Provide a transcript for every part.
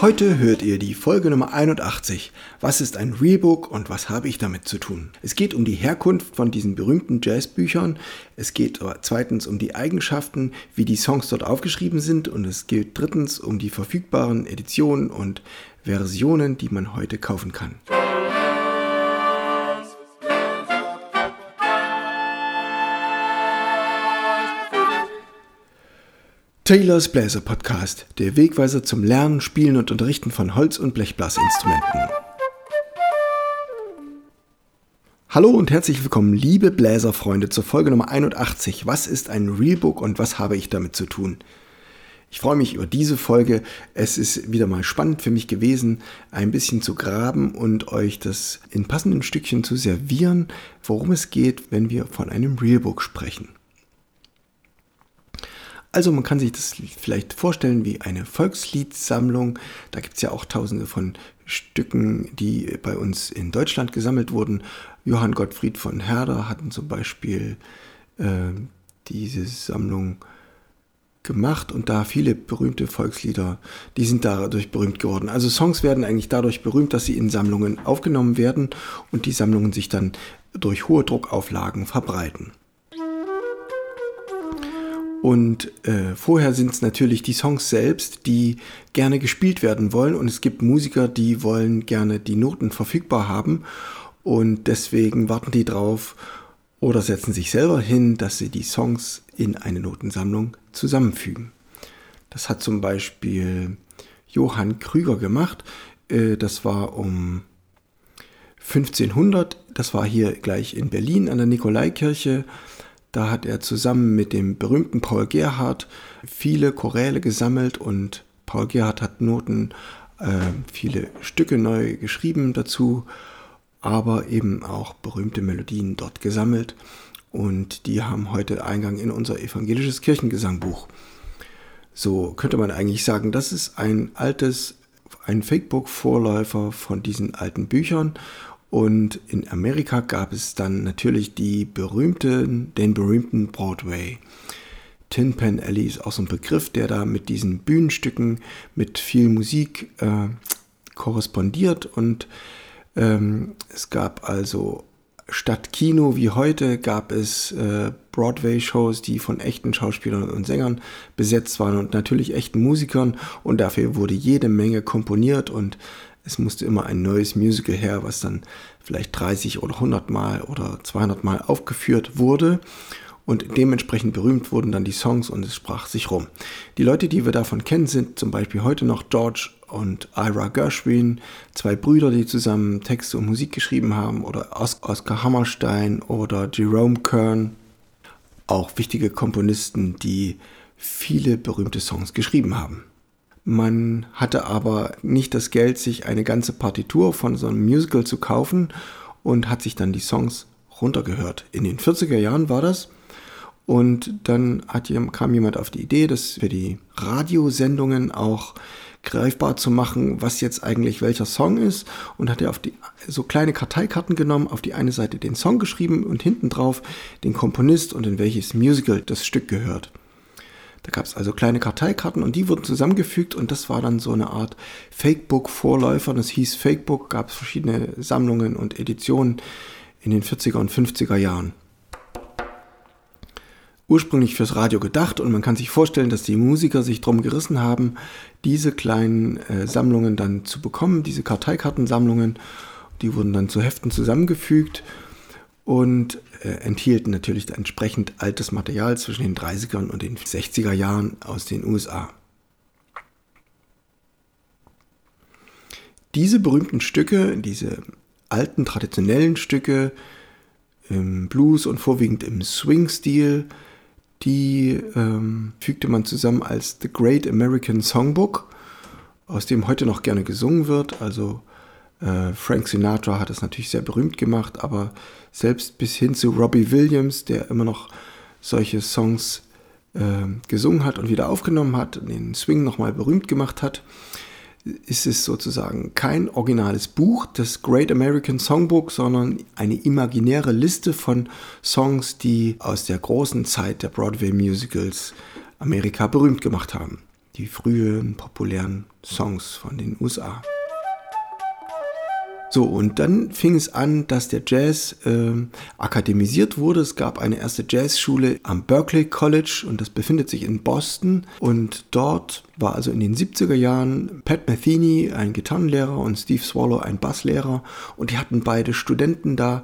Heute hört ihr die Folge Nummer 81. Was ist ein Realbook und was habe ich damit zu tun? Es geht um die Herkunft von diesen berühmten Jazzbüchern. Es geht zweitens um die Eigenschaften, wie die Songs dort aufgeschrieben sind. Und es geht drittens um die verfügbaren Editionen und Versionen, die man heute kaufen kann. Taylors Bläser Podcast, der Wegweiser zum Lernen, Spielen und Unterrichten von Holz- und Blechblasinstrumenten. Hallo und herzlich willkommen, liebe Bläserfreunde, zur Folge Nummer 81. Was ist ein Realbook und was habe ich damit zu tun? Ich freue mich über diese Folge. Es ist wieder mal spannend für mich gewesen, ein bisschen zu graben und euch das in passenden Stückchen zu servieren, worum es geht, wenn wir von einem Realbook sprechen. Also man kann sich das vielleicht vorstellen wie eine Volksliedsammlung. Da gibt es ja auch tausende von Stücken, die bei uns in Deutschland gesammelt wurden. Johann Gottfried von Herder hatten zum Beispiel äh, diese Sammlung gemacht und da viele berühmte Volkslieder, die sind dadurch berühmt geworden. Also Songs werden eigentlich dadurch berühmt, dass sie in Sammlungen aufgenommen werden und die Sammlungen sich dann durch hohe Druckauflagen verbreiten. Und äh, vorher sind es natürlich die Songs selbst, die gerne gespielt werden wollen. Und es gibt Musiker, die wollen gerne die Noten verfügbar haben. Und deswegen warten die drauf oder setzen sich selber hin, dass sie die Songs in eine Notensammlung zusammenfügen. Das hat zum Beispiel Johann Krüger gemacht. Äh, das war um 1500. Das war hier gleich in Berlin an der Nikolaikirche. Da hat er zusammen mit dem berühmten Paul Gerhardt viele Choräle gesammelt und Paul Gerhardt hat Noten, äh, viele Stücke neu geschrieben dazu, aber eben auch berühmte Melodien dort gesammelt und die haben heute Eingang in unser evangelisches Kirchengesangbuch. So könnte man eigentlich sagen, das ist ein altes, ein Fakebook-Vorläufer von diesen alten Büchern und in Amerika gab es dann natürlich die berühmten, den berühmten Broadway. Tin Pan Alley ist auch so ein Begriff, der da mit diesen Bühnenstücken, mit viel Musik äh, korrespondiert. Und ähm, es gab also statt Kino wie heute gab es äh, Broadway-Shows, die von echten Schauspielern und Sängern besetzt waren und natürlich echten Musikern. Und dafür wurde jede Menge komponiert und es musste immer ein neues Musical her, was dann vielleicht 30 oder 100 Mal oder 200 Mal aufgeführt wurde. Und dementsprechend berühmt wurden dann die Songs und es sprach sich rum. Die Leute, die wir davon kennen, sind zum Beispiel heute noch George und Ira Gershwin, zwei Brüder, die zusammen Texte und Musik geschrieben haben, oder Oscar Hammerstein oder Jerome Kern. Auch wichtige Komponisten, die viele berühmte Songs geschrieben haben. Man hatte aber nicht das Geld, sich eine ganze Partitur von so einem Musical zu kaufen und hat sich dann die Songs runtergehört. In den 40er Jahren war das. Und dann hat, kam jemand auf die Idee, das für die Radiosendungen auch greifbar zu machen, was jetzt eigentlich welcher Song ist. Und hat er auf die so kleine Karteikarten genommen, auf die eine Seite den Song geschrieben und hinten drauf den Komponist und in welches Musical das Stück gehört. Da gab es also kleine Karteikarten und die wurden zusammengefügt und das war dann so eine Art Fakebook-Vorläufer. Das hieß Fakebook, gab es verschiedene Sammlungen und Editionen in den 40er und 50er Jahren. Ursprünglich fürs Radio gedacht und man kann sich vorstellen, dass die Musiker sich drum gerissen haben, diese kleinen äh, Sammlungen dann zu bekommen, diese Karteikartensammlungen. Die wurden dann zu Heften zusammengefügt und äh, enthielten natürlich entsprechend altes Material zwischen den 30er und den 60er Jahren aus den USA. Diese berühmten Stücke, diese alten traditionellen Stücke im Blues und vorwiegend im Swing-Stil, die ähm, fügte man zusammen als The Great American Songbook, aus dem heute noch gerne gesungen wird. Also Frank Sinatra hat es natürlich sehr berühmt gemacht, aber selbst bis hin zu Robbie Williams, der immer noch solche Songs äh, gesungen hat und wieder aufgenommen hat und den Swing nochmal berühmt gemacht hat, ist es sozusagen kein originales Buch, das Great American Songbook, sondern eine imaginäre Liste von Songs, die aus der großen Zeit der Broadway Musicals Amerika berühmt gemacht haben. die frühen populären Songs von den USA. So, und dann fing es an, dass der Jazz äh, akademisiert wurde. Es gab eine erste Jazzschule am Berkeley College und das befindet sich in Boston. Und dort war also in den 70er Jahren Pat Metheny ein Gitarrenlehrer und Steve Swallow ein Basslehrer. Und die hatten beide Studenten da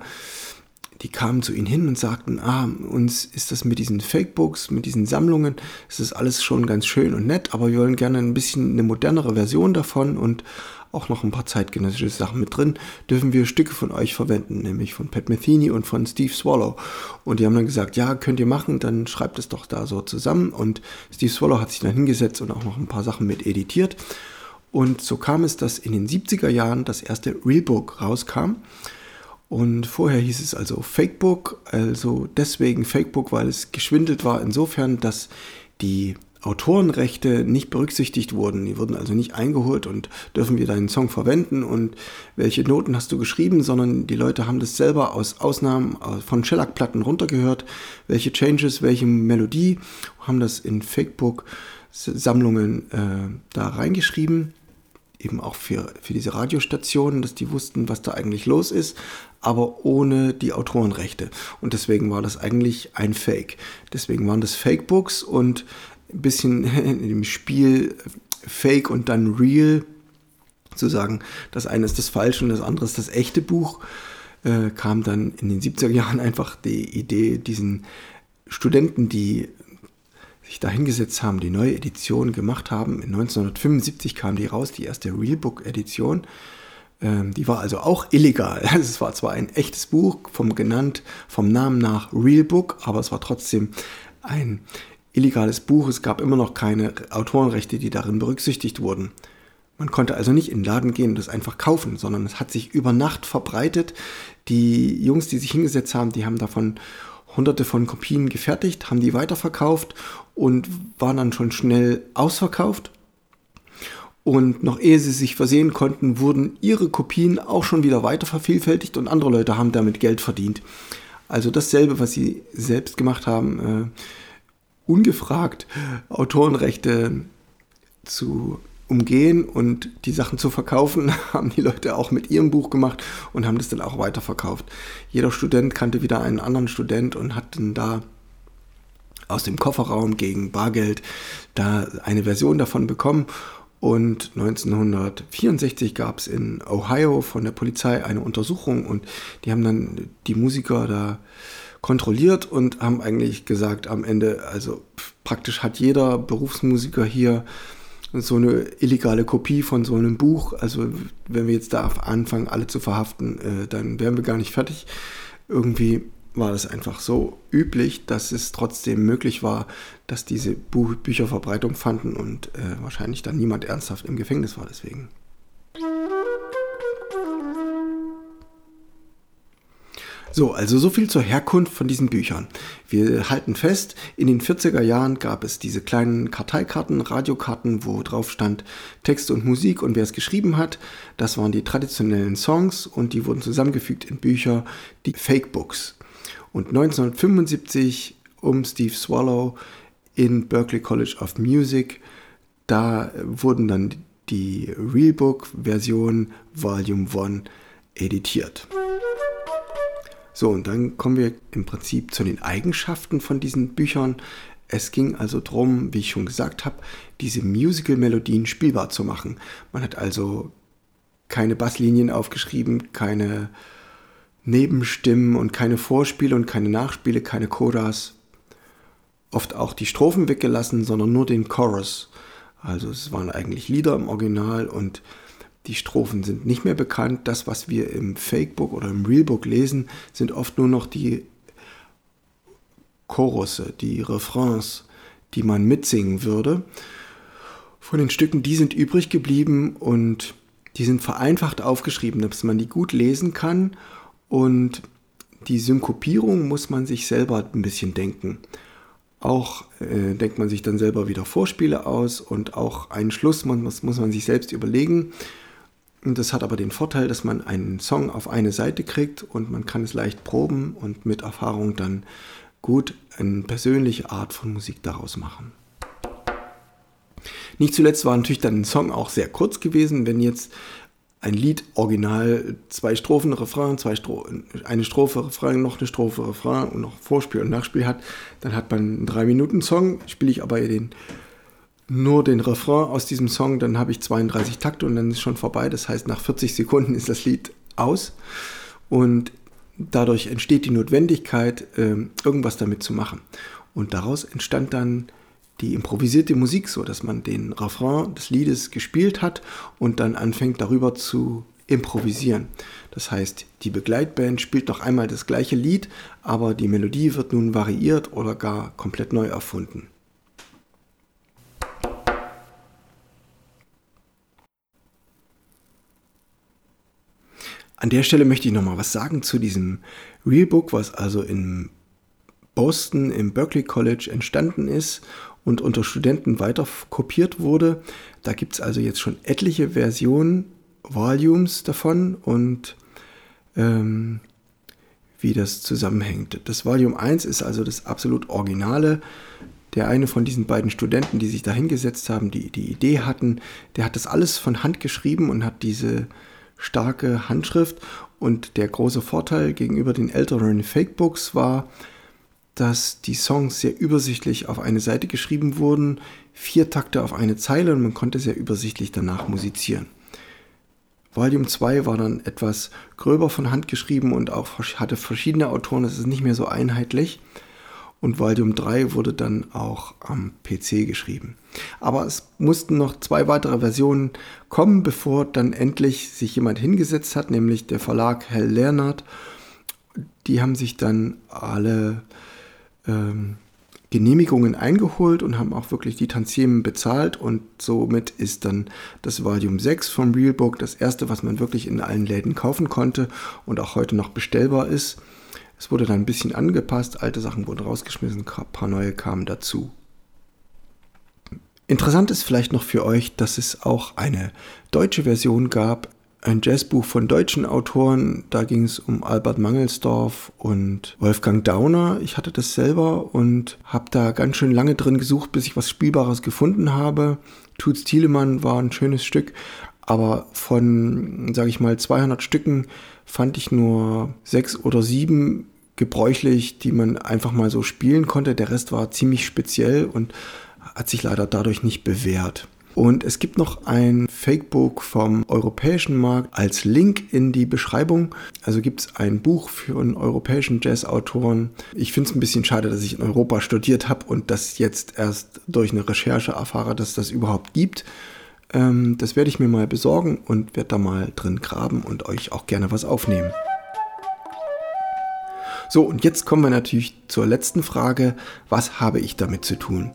die kamen zu ihnen hin und sagten, ah, uns ist das mit diesen Fakebooks, mit diesen Sammlungen, ist alles schon ganz schön und nett, aber wir wollen gerne ein bisschen eine modernere Version davon und auch noch ein paar zeitgenössische Sachen mit drin, dürfen wir Stücke von euch verwenden, nämlich von Pat Metheny und von Steve Swallow. Und die haben dann gesagt, ja, könnt ihr machen, dann schreibt es doch da so zusammen. Und Steve Swallow hat sich dann hingesetzt und auch noch ein paar Sachen mit editiert. Und so kam es, dass in den 70er Jahren das erste Realbook rauskam. Und vorher hieß es also Fakebook, also deswegen Fakebook, weil es geschwindelt war insofern, dass die Autorenrechte nicht berücksichtigt wurden. Die wurden also nicht eingeholt und dürfen wir deinen Song verwenden und welche Noten hast du geschrieben, sondern die Leute haben das selber aus Ausnahmen von Shellac-Platten runtergehört, welche Changes, welche Melodie, haben das in Fakebook-Sammlungen äh, da reingeschrieben. Eben auch für, für diese Radiostationen, dass die wussten, was da eigentlich los ist, aber ohne die Autorenrechte. Und deswegen war das eigentlich ein Fake. Deswegen waren das Fakebooks und ein bisschen in dem Spiel Fake und dann Real zu sagen, das eine ist das falsche und das andere ist das echte Buch, äh, kam dann in den 70er Jahren einfach die Idee, diesen Studenten, die sich da hingesetzt haben, die neue Edition gemacht haben. In 1975 kam die raus, die erste Realbook-Edition. Ähm, die war also auch illegal. Es war zwar ein echtes Buch, vom genannt, vom Namen nach Realbook, aber es war trotzdem ein illegales Buch. Es gab immer noch keine Autorenrechte, die darin berücksichtigt wurden. Man konnte also nicht in den Laden gehen und das einfach kaufen, sondern es hat sich über Nacht verbreitet. Die Jungs, die sich hingesetzt haben, die haben davon hunderte von Kopien gefertigt, haben die weiterverkauft und waren dann schon schnell ausverkauft. Und noch ehe sie sich versehen konnten, wurden ihre Kopien auch schon wieder weiter vervielfältigt und andere Leute haben damit Geld verdient. Also dasselbe, was sie selbst gemacht haben, äh, ungefragt Autorenrechte zu umgehen und die Sachen zu verkaufen, haben die Leute auch mit ihrem Buch gemacht und haben das dann auch weiterverkauft. Jeder Student kannte wieder einen anderen Student und hat dann da aus dem Kofferraum gegen Bargeld da eine Version davon bekommen. Und 1964 gab es in Ohio von der Polizei eine Untersuchung und die haben dann die Musiker da kontrolliert und haben eigentlich gesagt am Ende, also praktisch hat jeder Berufsmusiker hier so eine illegale Kopie von so einem Buch. Also wenn wir jetzt da anfangen, alle zu verhaften, äh, dann wären wir gar nicht fertig. Irgendwie war das einfach so üblich, dass es trotzdem möglich war, dass diese Buch Bücher Verbreitung fanden und äh, wahrscheinlich dann niemand ernsthaft im Gefängnis war deswegen. So, also so viel zur Herkunft von diesen Büchern. Wir halten fest, in den 40er Jahren gab es diese kleinen Karteikarten, Radiokarten, wo drauf stand Text und Musik und wer es geschrieben hat. Das waren die traditionellen Songs und die wurden zusammengefügt in Bücher, die Fake Books. Und 1975 um Steve Swallow in Berklee College of Music, da wurden dann die Realbook-Version Volume 1 editiert. So, und dann kommen wir im Prinzip zu den Eigenschaften von diesen Büchern. Es ging also darum, wie ich schon gesagt habe, diese Musical-Melodien spielbar zu machen. Man hat also keine Basslinien aufgeschrieben, keine Nebenstimmen und keine Vorspiele und keine Nachspiele, keine Codas. Oft auch die Strophen weggelassen, sondern nur den Chorus. Also es waren eigentlich Lieder im Original und die Strophen sind nicht mehr bekannt. Das, was wir im Fakebook oder im Realbook lesen, sind oft nur noch die Chorusse, die Refrains, die man mitsingen würde. Von den Stücken, die sind übrig geblieben und die sind vereinfacht aufgeschrieben, dass man die gut lesen kann. Und die Synkopierung muss man sich selber ein bisschen denken. Auch äh, denkt man sich dann selber wieder Vorspiele aus und auch einen Schluss muss, muss man sich selbst überlegen. Das hat aber den Vorteil, dass man einen Song auf eine Seite kriegt und man kann es leicht proben und mit Erfahrung dann gut eine persönliche Art von Musik daraus machen. Nicht zuletzt war natürlich dann ein Song auch sehr kurz gewesen, wenn jetzt ein Lied original zwei Strophen, Refrain, zwei Stro eine Strophe, Refrain, noch eine Strophe, Refrain und noch Vorspiel und Nachspiel hat, dann hat man einen 3-Minuten-Song, spiele ich aber den, nur den Refrain aus diesem Song, dann habe ich 32 Takte und dann ist schon vorbei. Das heißt, nach 40 Sekunden ist das Lied aus und dadurch entsteht die Notwendigkeit, ähm, irgendwas damit zu machen. Und daraus entstand dann die improvisierte Musik so, dass man den Refrain des Liedes gespielt hat und dann anfängt darüber zu improvisieren. Das heißt, die Begleitband spielt noch einmal das gleiche Lied, aber die Melodie wird nun variiert oder gar komplett neu erfunden. An der Stelle möchte ich noch mal was sagen zu diesem Realbook, was also in Boston im Berkeley College entstanden ist und unter Studenten weiter kopiert wurde. Da gibt es also jetzt schon etliche Versionen, Volumes davon und ähm, wie das zusammenhängt. Das Volume 1 ist also das absolut Originale. Der eine von diesen beiden Studenten, die sich da hingesetzt haben, die die Idee hatten, der hat das alles von Hand geschrieben und hat diese starke Handschrift. Und der große Vorteil gegenüber den älteren Fakebooks war, dass die Songs sehr übersichtlich auf eine Seite geschrieben wurden, vier Takte auf eine Zeile und man konnte sehr übersichtlich danach musizieren. Volume 2 war dann etwas gröber von Hand geschrieben und auch hatte verschiedene Autoren, das ist nicht mehr so einheitlich. Und Volume 3 wurde dann auch am PC geschrieben. Aber es mussten noch zwei weitere Versionen kommen, bevor dann endlich sich jemand hingesetzt hat, nämlich der Verlag Hell Leonard. Die haben sich dann alle ähm, Genehmigungen eingeholt und haben auch wirklich die Tantiemen bezahlt und somit ist dann das Volume 6 vom Realbook das erste, was man wirklich in allen Läden kaufen konnte und auch heute noch bestellbar ist. Es wurde dann ein bisschen angepasst, alte Sachen wurden rausgeschmissen, ein paar neue kamen dazu. Interessant ist vielleicht noch für euch, dass es auch eine deutsche Version gab ein Jazzbuch von deutschen Autoren. Da ging es um Albert Mangelsdorf und Wolfgang Dauner. Ich hatte das selber und habe da ganz schön lange drin gesucht, bis ich was Spielbares gefunden habe. Tuts Thielemann war ein schönes Stück, aber von, sage ich mal, 200 Stücken fand ich nur sechs oder sieben gebräuchlich, die man einfach mal so spielen konnte. Der Rest war ziemlich speziell und hat sich leider dadurch nicht bewährt. Und es gibt noch ein Fakebook vom europäischen Markt als Link in die Beschreibung. Also gibt es ein Buch für einen europäischen Jazzautoren. Ich finde es ein bisschen schade, dass ich in Europa studiert habe und das jetzt erst durch eine Recherche erfahre, dass das überhaupt gibt. Ähm, das werde ich mir mal besorgen und werde da mal drin graben und euch auch gerne was aufnehmen. So, und jetzt kommen wir natürlich zur letzten Frage. Was habe ich damit zu tun?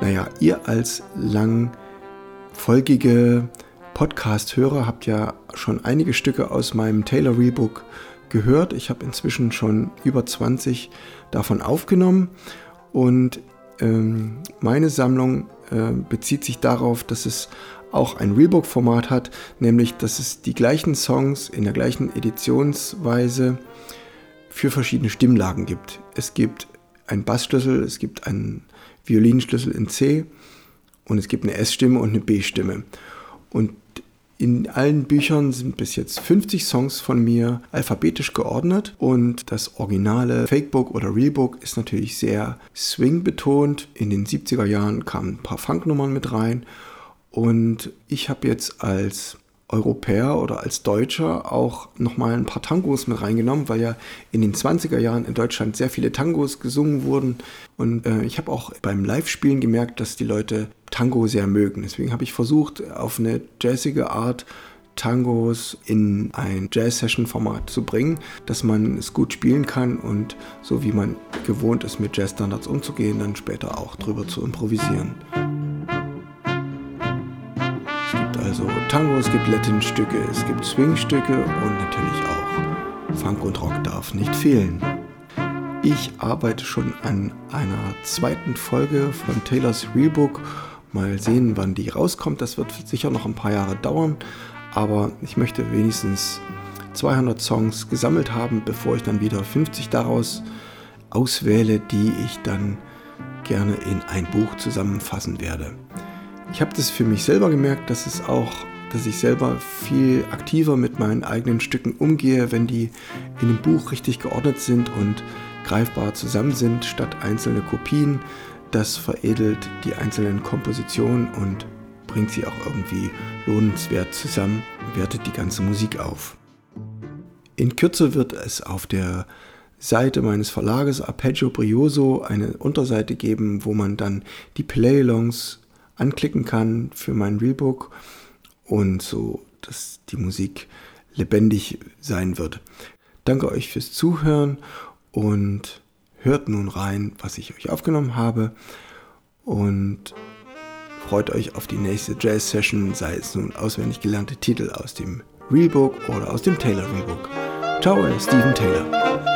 Naja, ihr als langfolgige Podcast-Hörer habt ja schon einige Stücke aus meinem Taylor Rebook gehört. Ich habe inzwischen schon über 20 davon aufgenommen und ähm, meine Sammlung äh, bezieht sich darauf, dass es auch ein Realbook-Format hat, nämlich dass es die gleichen Songs in der gleichen Editionsweise für verschiedene Stimmlagen gibt. Es gibt einen Bassschlüssel, es gibt einen Violinschlüssel in C und es gibt eine S-Stimme und eine B-Stimme. Und in allen Büchern sind bis jetzt 50 Songs von mir alphabetisch geordnet und das originale Fakebook oder Realbook ist natürlich sehr swing betont. In den 70er Jahren kamen ein paar Funknummern mit rein und ich habe jetzt als Europäer oder als Deutscher auch nochmal ein paar Tangos mit reingenommen, weil ja in den 20er Jahren in Deutschland sehr viele Tangos gesungen wurden. Und äh, ich habe auch beim Live-Spielen gemerkt, dass die Leute Tango sehr mögen. Deswegen habe ich versucht, auf eine jazzige Art Tangos in ein Jazz-Session-Format zu bringen, dass man es gut spielen kann und so wie man gewohnt ist, mit Jazz-Standards umzugehen, dann später auch drüber zu improvisieren. also Tango, es gibt Latin-Stücke, es gibt Swing-Stücke und natürlich auch Funk und Rock darf nicht fehlen. Ich arbeite schon an einer zweiten Folge von Taylors Realbook. Mal sehen, wann die rauskommt. Das wird sicher noch ein paar Jahre dauern, aber ich möchte wenigstens 200 Songs gesammelt haben, bevor ich dann wieder 50 daraus auswähle, die ich dann gerne in ein Buch zusammenfassen werde. Ich habe das für mich selber gemerkt, dass es auch, dass ich selber viel aktiver mit meinen eigenen Stücken umgehe, wenn die in einem Buch richtig geordnet sind und greifbar zusammen sind, statt einzelne Kopien. Das veredelt die einzelnen Kompositionen und bringt sie auch irgendwie lohnenswert zusammen, wertet die ganze Musik auf. In Kürze wird es auf der Seite meines Verlages Arpeggio Brioso eine Unterseite geben, wo man dann die Playlongs anklicken kann für mein Realbook und so, dass die Musik lebendig sein wird. Danke euch fürs Zuhören und hört nun rein, was ich euch aufgenommen habe und freut euch auf die nächste Jazz-Session, sei es nun auswendig gelernte Titel aus dem Realbook oder aus dem Taylor Realbook. Ciao, Stephen Taylor.